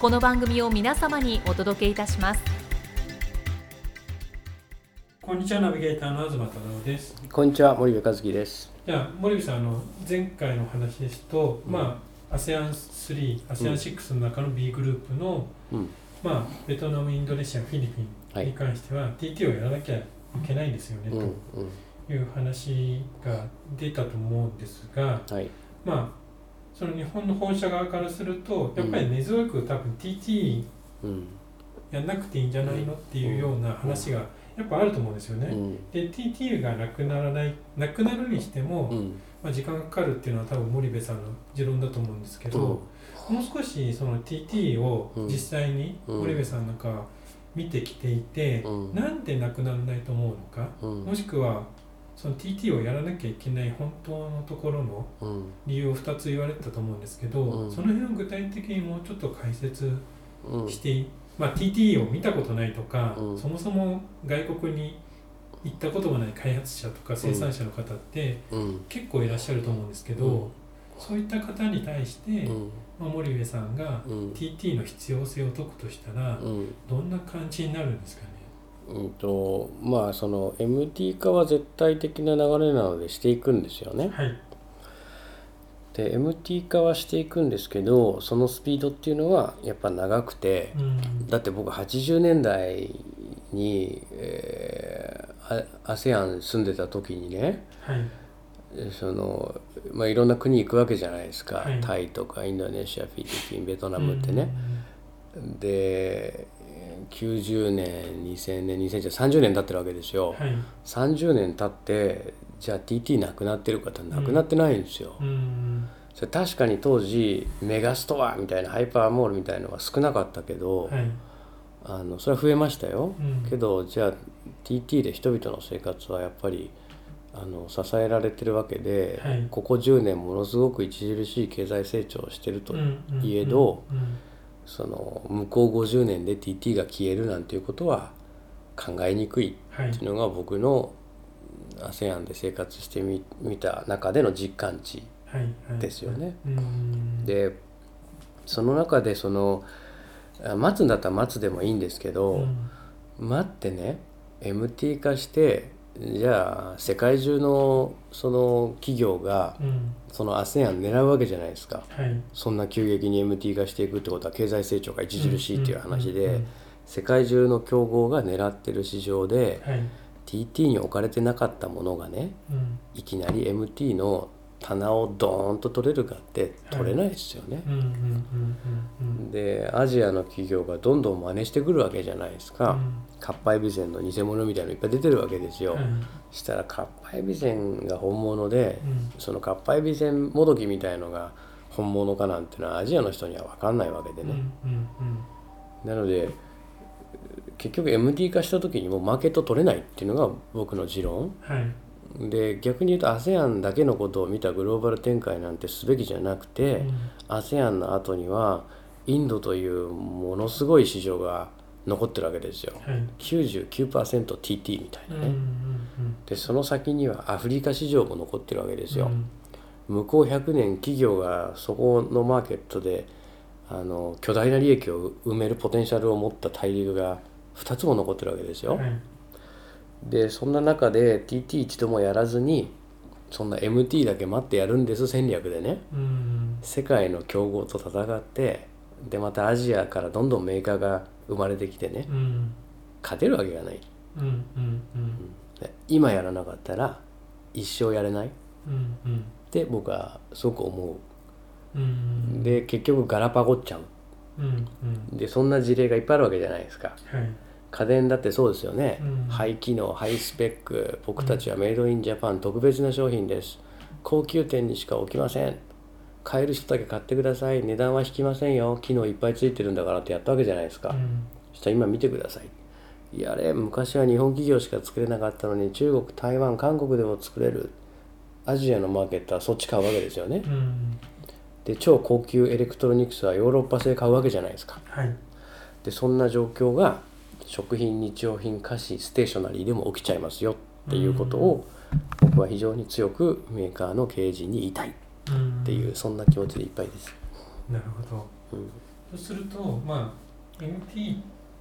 この番組を皆様にお届けいたします。こんにちはナビゲーターの東忠夫です。こんにちは森部和樹です。じゃあ森部さんあの前回の話ですと、うん、まあ ASEAN3、ASEAN6 の中の B グループの、うん、まあベトナム、インドネシア、フィリピンに関しては、はい、TT をやらなきゃいけないんですよね、うん、という話が出たと思うんですが、はい、まあその日本の本社側からするとやっぱり根強く多分 TT やんなくていいんじゃないのっていうような話がやっぱあると思うんですよね。で TT がなくならないなくなるにしても、まあ、時間がかかるっていうのは多分森部さんの持論だと思うんですけど、もう少しその TT を実際に森部さんなんか見てきていて、うなんでなくならないと思うのか、もしくはその TT をやらなきゃいけない本当のところの理由を2つ言われてたと思うんですけど、うん、その辺を具体的にもうちょっと解説して、うん、まあ、TT を見たことないとか、うん、そもそも外国に行ったことがない開発者とか生産者の方って結構いらっしゃると思うんですけど、そういった方に対して、まあ、森部さんが TT の必要性を解くとしたら、どんな感じになるんですかね？うんとまあその MT 化は絶対的な流れなのでしていくんですよね。はい、で MT 化はしていくんですけどそのスピードっていうのはやっぱ長くて、うん、だって僕80年代に、えー、ASEAN 住んでた時にね、はい、そのまあ、いろんな国行くわけじゃないですか、はい、タイとかインドネシアフィリピンベトナムってね。で90年2000年2000年30年経ってるわけですよ、はい、30年経ってじゃあ TT なくなってるかってなくなってないんですよ、うん、それ確かに当時メガストアみたいなハイパーモールみたいのが少なかったけど、はい、あのそれは増えましたよ、うん、けどじゃあ TT で人々の生活はやっぱりあの支えられてるわけで、はい、ここ10年ものすごく著しい経済成長をしてるといえど、うんうんうん。うんその向こう50年で TT が消えるなんていうことは考えにくいっていうのが僕の ASEAN で生活してみ見た中での実感値ですよね。でその中でその待つんだったら待つでもいいんですけど、うん、待ってね MT 化してじゃあ世界中のその企業がその ASEAN 狙うわけじゃないですか、はい、そんな急激に MT 化していくってことは経済成長が著しいっていう話で世界中の競合が狙ってる市場で、はい、TT に置かれてなかったものがね、うん、いきなり MT の棚をドーンと取れるかって取れないですよね。でアジアの企業がどんどん真似してくるわけじゃないですか。かっぱえびせんの偽物みたいなのいっぱい出てるわけですよ。したらかっぱえびせんが本物で、うん、そのかっぱえびせんもどきみたいのが本物かなんてのはアジアの人には分かんないわけでね。なので結局 MT 化した時にもうマーケット取れないっていうのが僕の持論。はいで逆に言うと ASEAN だけのことを見たグローバル展開なんてすべきじゃなくて、うん、ASEAN の後にはインドというものすごい市場が残ってるわけですよ、はい、99%TT みたいなね、うんうんうん、でその先にはアフリカ市場も残ってるわけですよ、うん、向こう100年企業がそこのマーケットであの巨大な利益を埋めるポテンシャルを持った大陸が2つも残ってるわけですよ、はいでそんな中で TT 一度もやらずにそんな MT だけ待ってやるんです戦略でね、うん、世界の強豪と戦ってでまたアジアからどんどんメーカーが生まれてきてね、うん、勝てるわけがない、うんうんうん、今やらなかったら一生やれない、うんうん、って僕はすごく思う、うん、で結局ガラパゴっちゃう、うんうん、でそんな事例がいっぱいあるわけじゃないですか、はい家電だってそうですよね、うん、ハイ機能ハイスペック僕たちはメイドインジャパン特別な商品です。高級店にしか置きません。買える人だけ買ってください。値段は引きませんよ。機能いっぱいついてるんだからってやったわけじゃないですか、うん、そしたら今見てください。いやれ昔は日本企業しか作れなかったのに中国台湾韓国でも作れるアジアのマーケットはそっち買うわけですよね、うん、で超高級エレクトロニクスはヨーロッパ製買うわけじゃないですか、はい、でそんな状況が食品日用品菓子ステーショナリーでも起きちゃいますよっていうことを僕は非常に強くメーカーの経営陣に言いたいっていうそんな気持ちでいっぱいです。なるほど、うん、そうするとまあ MT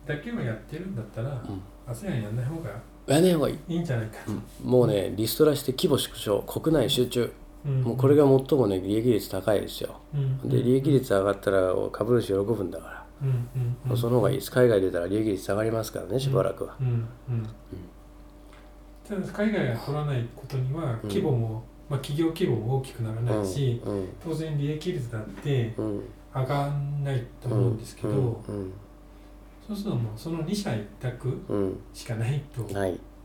だけをやってるんだったら、うん、ASEAN やんない方がやんない方がいい。いいんじゃないかと、うん、もうねリストラして規模縮小国内集中、うん、もうこれが最もね利益率高いですよ、で利益率上がったら株主喜ぶんだからうんうん、その方がいいです。海外出たら利益率下がりますからねしばらくは、ただ海外が取らないことには規模も、まあ、企業規模も大きくならないし、当然利益率だって上がらないと思うんですけど、そうするともうその2社一択しかないと、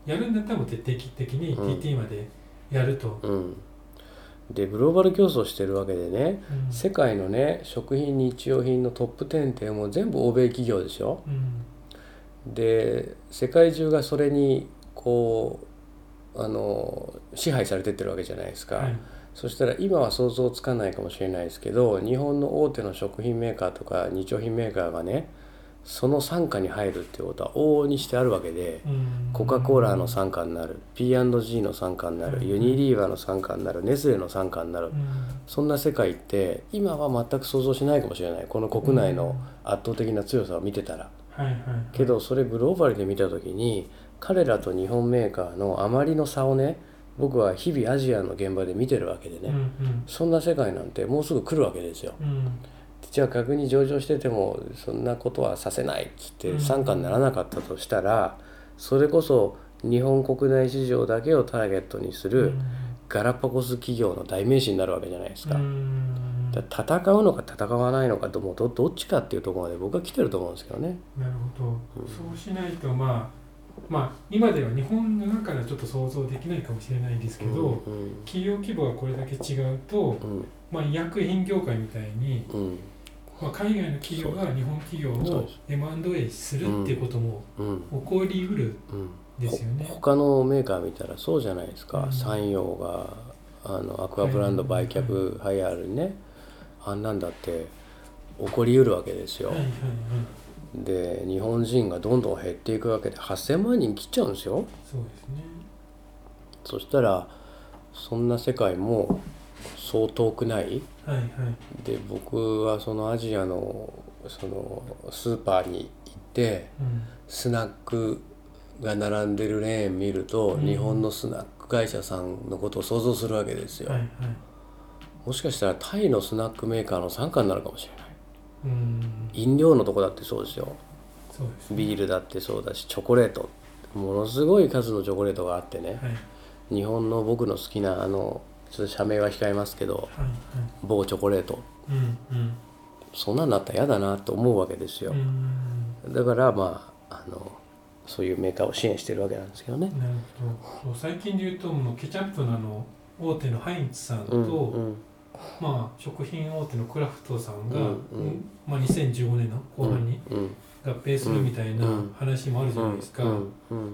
やるんだったらもう徹底的に TT までやると。でグローバル競争してるわけでね、うん、世界のね食品日用品のトップ10ってもう全部欧米企業ですよ。うん、で世界中がそれにこうあの支配されてってるわけじゃないですか。はい、そしたら今は想像つかないかもしれないですけど日本の大手の食品メーカーとか日用品メーカーがねその傘下に入るっていうことは往々にしてあるわけで、コカ・コーラの傘下になる P&G の傘下になる、ユニリーバーの傘下になるネスレの傘下になる、そんな世界って今は全く想像しないかもしれない。この国内の圧倒的な強さを見てたら。けどそれグローバルで見た時に彼らと日本メーカーのあまりの差をね僕は日々アジアの現場で見てるわけでね、そんな世界なんてもうすぐ来るわけですよ。じゃあ逆に上場しててもそんなことはさせないっつって傘下にならなかったとしたらそれこそ日本国内市場だけをターゲットにするガラパゴス企業の代名詞になるわけじゃないですか。戦うのか戦わないのかともどどっちかっていうところまで僕は来てると思うんですけどね。なるほど、うん、そうしないとまあまあ、今では日本の中ではちょっと想像できないかもしれないですけど、うんうん、企業規模がこれだけ違うと、うん、まあ、医薬品業界みたいに、うんまあ、海外の企業が日本企業を M&A するっていうことも起こりうるですよね、うん、他のメーカー見たらそうじゃないですか、うん、山陽があのアクアブランド売却ハイアールにね、あんなんだって起こりうるわけですよ、はいはいはい。で日本人がどんどん減っていくわけで8,000万人切っちゃうんですよ。そうですね。そしたらそんな世界もそう遠くない、はいはい、で僕はそのアジアのそのスーパーに行って、うん、スナックが並んでるレーン見ると、うん、日本のスナック会社さんのことを想像するわけですよ、はいはい、もしかしたらタイのスナックメーカーの傘下になるかもしれない、うん、飲料のとこだってそうですよ。そうです、ね、ビールだってそうだしチョコレート。ものすごい数のチョコレートがあってね、はい、日本の僕の好きなあのちょっと社名は控えますけど、はいはい、某チョコレート、うんうん、そんなんなったら嫌だなと思うわけですよ、だからまああのそういうメーカーを支援してるわけなんですけどね。なるほど。最近で言うとケチャップのあの大手のハインツさんと、うんうん、まあ、食品大手のクラフトさんが、うんうん、まあ、2015年の後半に、うんうん合併するみたいな話もあるじゃないですか、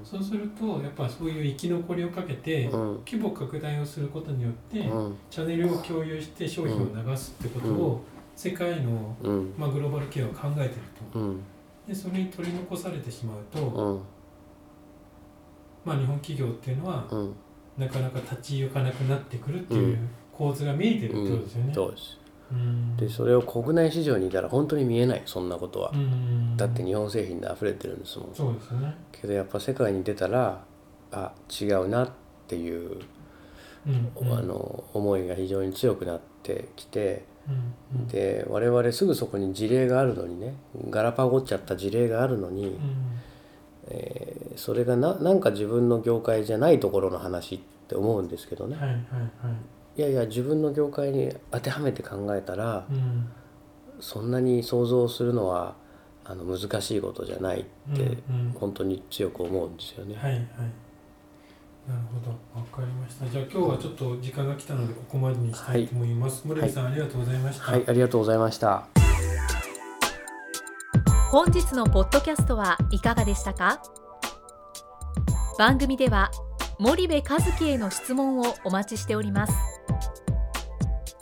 そうするとやっぱそういう生き残りをかけて規模拡大をすることによってチャンネルを共有して商品を流すってことを世界の、まあ、グローバル企業は考えてると。でそれに取り残されてしまうと、まあ、日本企業っていうのは、なかなか立ち行かなくなってくるっていう構図が見えてるってことですよね。でそれを国内市場にいたら本当に見えない。そんなことは、だって日本製品で溢れてるんですもん。そうですね。けどやっぱ世界に出たらあ違うなっていう、うんうん、あの思いが非常に強くなってきてうん、で我々すぐそこに事例があるのにねガラパゴっちゃった事例があるのに、うん、えー、それがななんか自分の業界じゃないところの話って思うんですけどね、はいはいはい、いやいや自分の業界に当てはめて考えたら、うん、そんなに想像するのはあの難しいことじゃないって、本当に強く思うんですよね。はいはいなるほど、わかりました。じゃあ今日はちょっと時間が来たのでここまでにしたいと思います。森、は、部、さん、ありがとうございました。はい、ありがとうございました。本日のポッドキャストはいかがでしたか？番組では森部和樹への質問をお待ちしております。